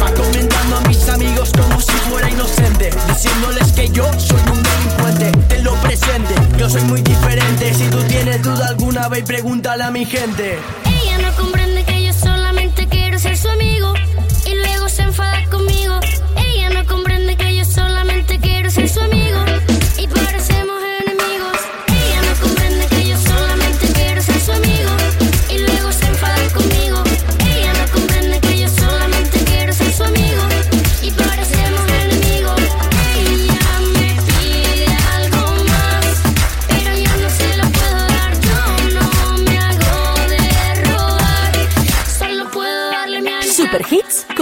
Va comentando a mis amigos como si fuera inocente. Diciéndoles que yo soy un delincuente. Ten lo presente, yo soy muy diferente. Si tú tienes duda alguna, ve y pregúntale a mi gente.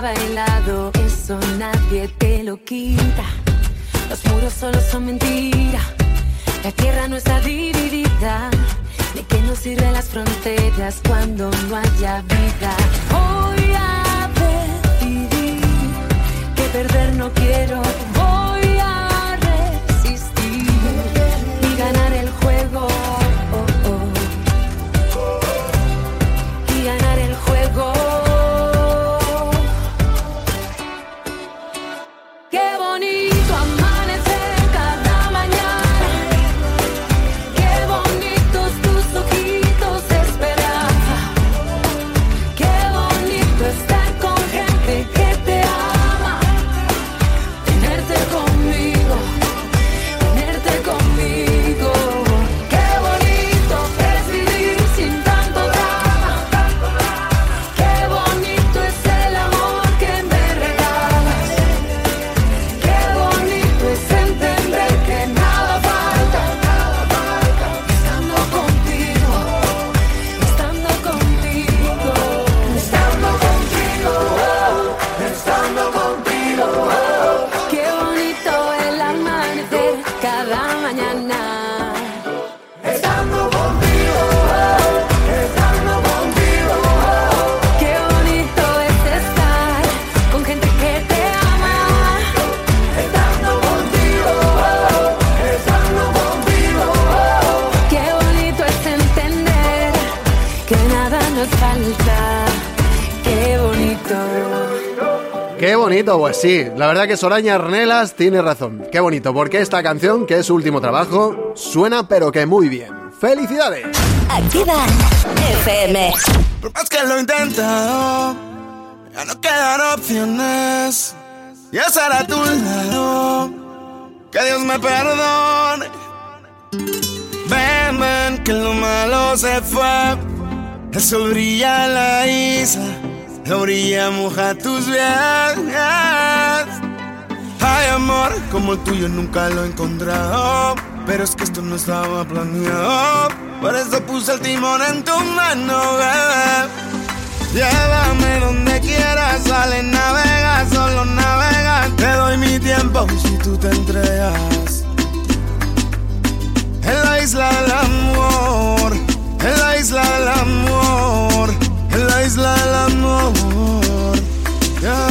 bailado, eso nadie te lo quita. Los muros solo son mentira. La tierra no está dividida. ¿De qué nos sirven las fronteras cuando no haya vida? Voy a decidir que perder no quiero. Voy a resistir y ganar el juego.
Sí. La verdad que Soraña Arnelas tiene razón. Qué bonito, porque esta canción, que es su último trabajo, suena pero que muy bien. ¡Felicidades!
Activa FM.
Por más que lo he intentado, ya no quedan opciones. Y estar a tu lado, que Dios me perdone. Ven, ven, que lo malo se fue. El sol brilla la isla, la orilla moja tus pies. Como el tuyo nunca lo he encontrado. Pero es que esto no estaba planeado. Por eso puse el timón en tu mano, bebé. Llévame donde quieras, sale, navega, solo navega. Te doy mi tiempo si tú te entregas. En la isla del amor, en la isla del amor, en la isla del amor. ya.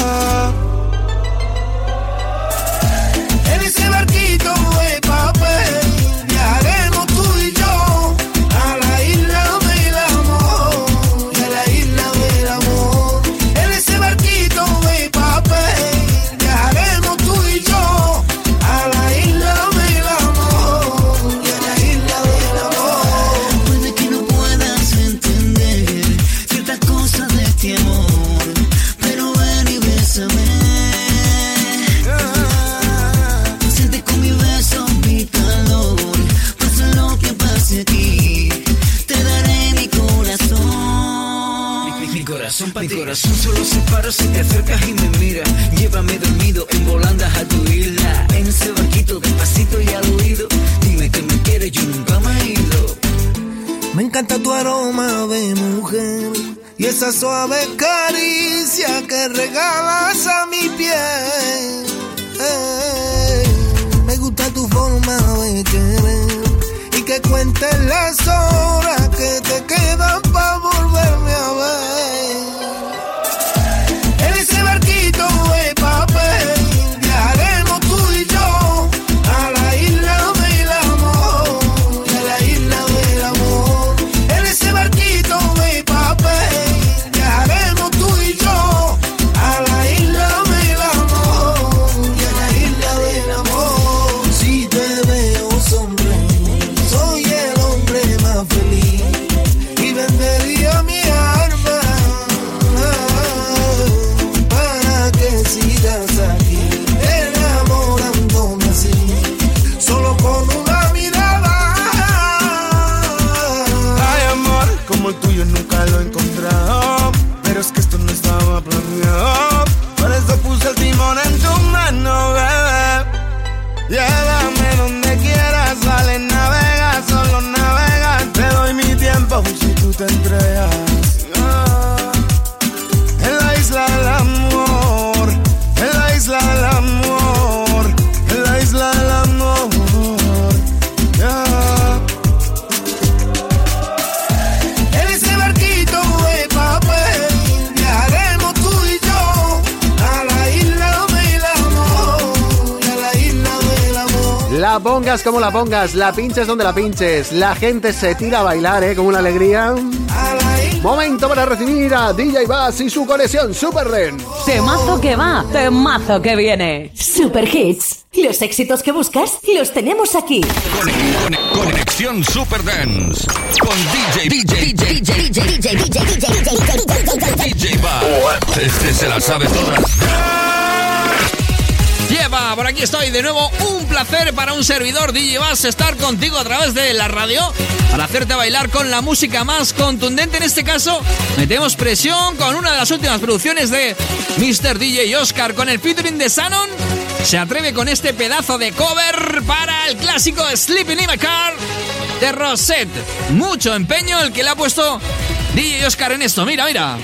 Para si te acercas y me miras. Llévame dormido en volandas a tu isla. En ese barquito despacito y al oído. Dime que me quieres, yo nunca me he ido.
Me encanta tu aroma de mujer y esa suave caricia que regalas a mi piel. Ey, me gusta tu forma de querer y que cuentes las horas que te quedan la
pongas, la pinches donde la pinches. La gente se tira a bailar, ¿eh? Con una alegría. Momento para recibir a DJ Bass y su conexión Super Dance.
Temazo que va, temazo que viene.
Super Hits. Los éxitos que buscas los tenemos aquí.
Conexión Super Dance con DJ DJ DJ DJ DJ DJ DJ Bass. Este se la sabe todas.
Lleva, por aquí estoy de nuevo. Un placer para un servidor DJ Bass estar contigo a través de la radio para hacerte bailar con la música más contundente. En este caso, metemos presión con una de las últimas producciones de Mr. DJ Oscar con el featuring de Shannon. Se atreve con este pedazo de cover para el clásico Sleeping in My Car de Rosette. Mucho empeño el que le ha puesto DJ Oscar en esto. Mira, mira.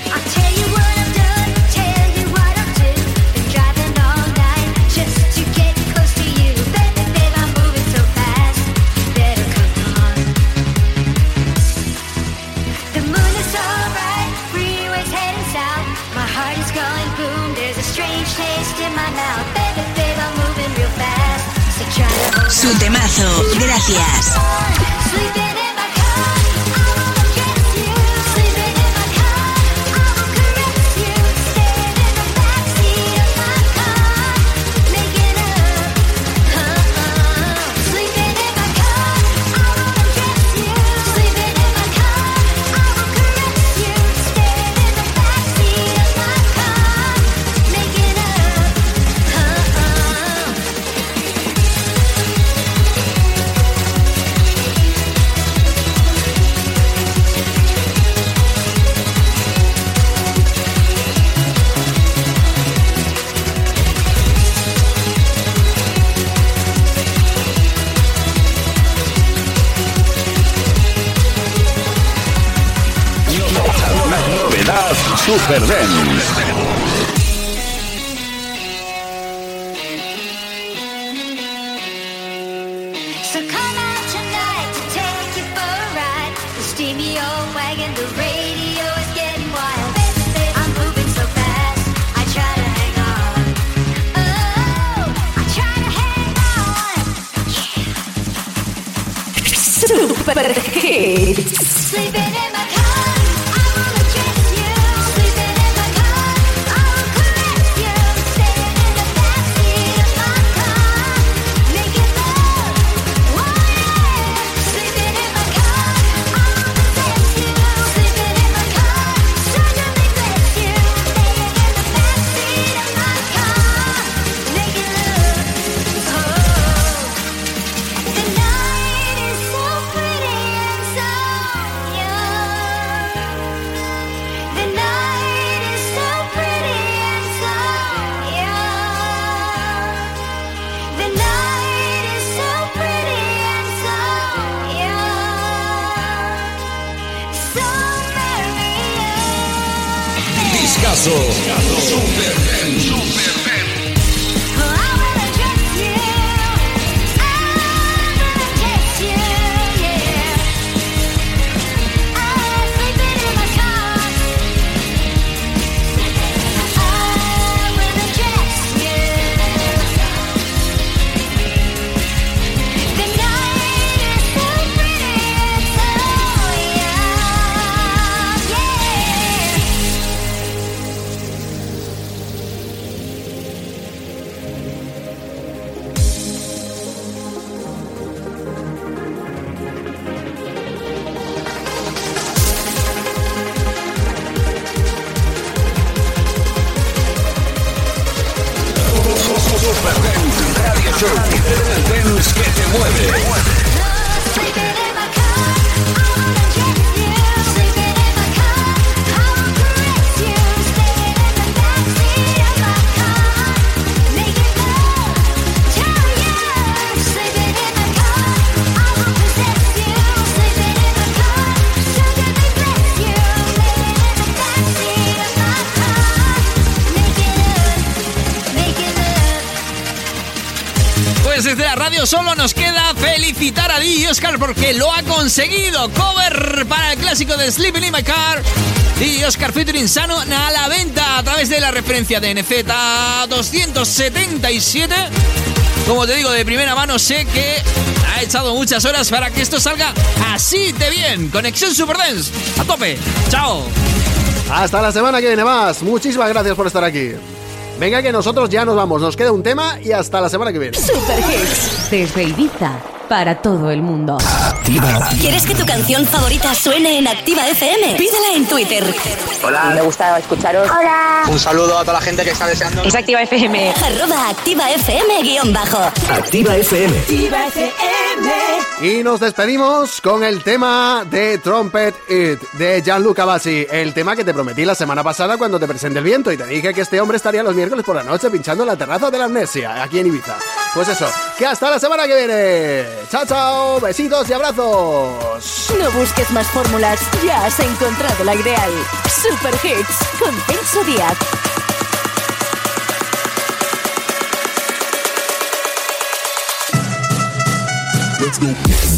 Su temazo, gracias.
Super
porque lo ha conseguido. Cover para el clásico de Sleeping in My Car. DJ Oscar featuring Sano a la venta a través de la referencia de NZ 277. Como te digo, de primera mano sé que ha echado muchas horas para que esto salga así de bien. Conexión Super Dance. A tope. Chao.
Hasta la semana que viene más. Muchísimas gracias por estar aquí. Venga que nosotros ya nos vamos. Nos queda un tema y hasta la semana que viene.
Super Hits. Desde Ibiza para todo el mundo.
¿Quieres que tu canción favorita suene en Activa FM? Pídela en Twitter.
Hola. Me gusta escucharos.
Hola.
Un saludo a toda la gente que está deseando.
Es Activa FM. Arroba Activa FM guion bajo.
Activa FM.
Activa FM.
Y nos despedimos con el tema de Trumpet It de Gianluca Bassi, el tema que te prometí la semana pasada cuando te presenté el viento y te dije que este hombre estaría los miércoles por la noche pinchando la terraza de la amnesia aquí en Ibiza. Pues eso, que hasta la semana que viene. Chao, chao, besitos y abrazos.
No busques más fórmulas, ya has encontrado la ideal. Super Hits con Celso Díaz.
Let's go.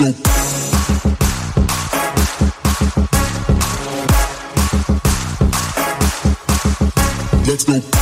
Let's go.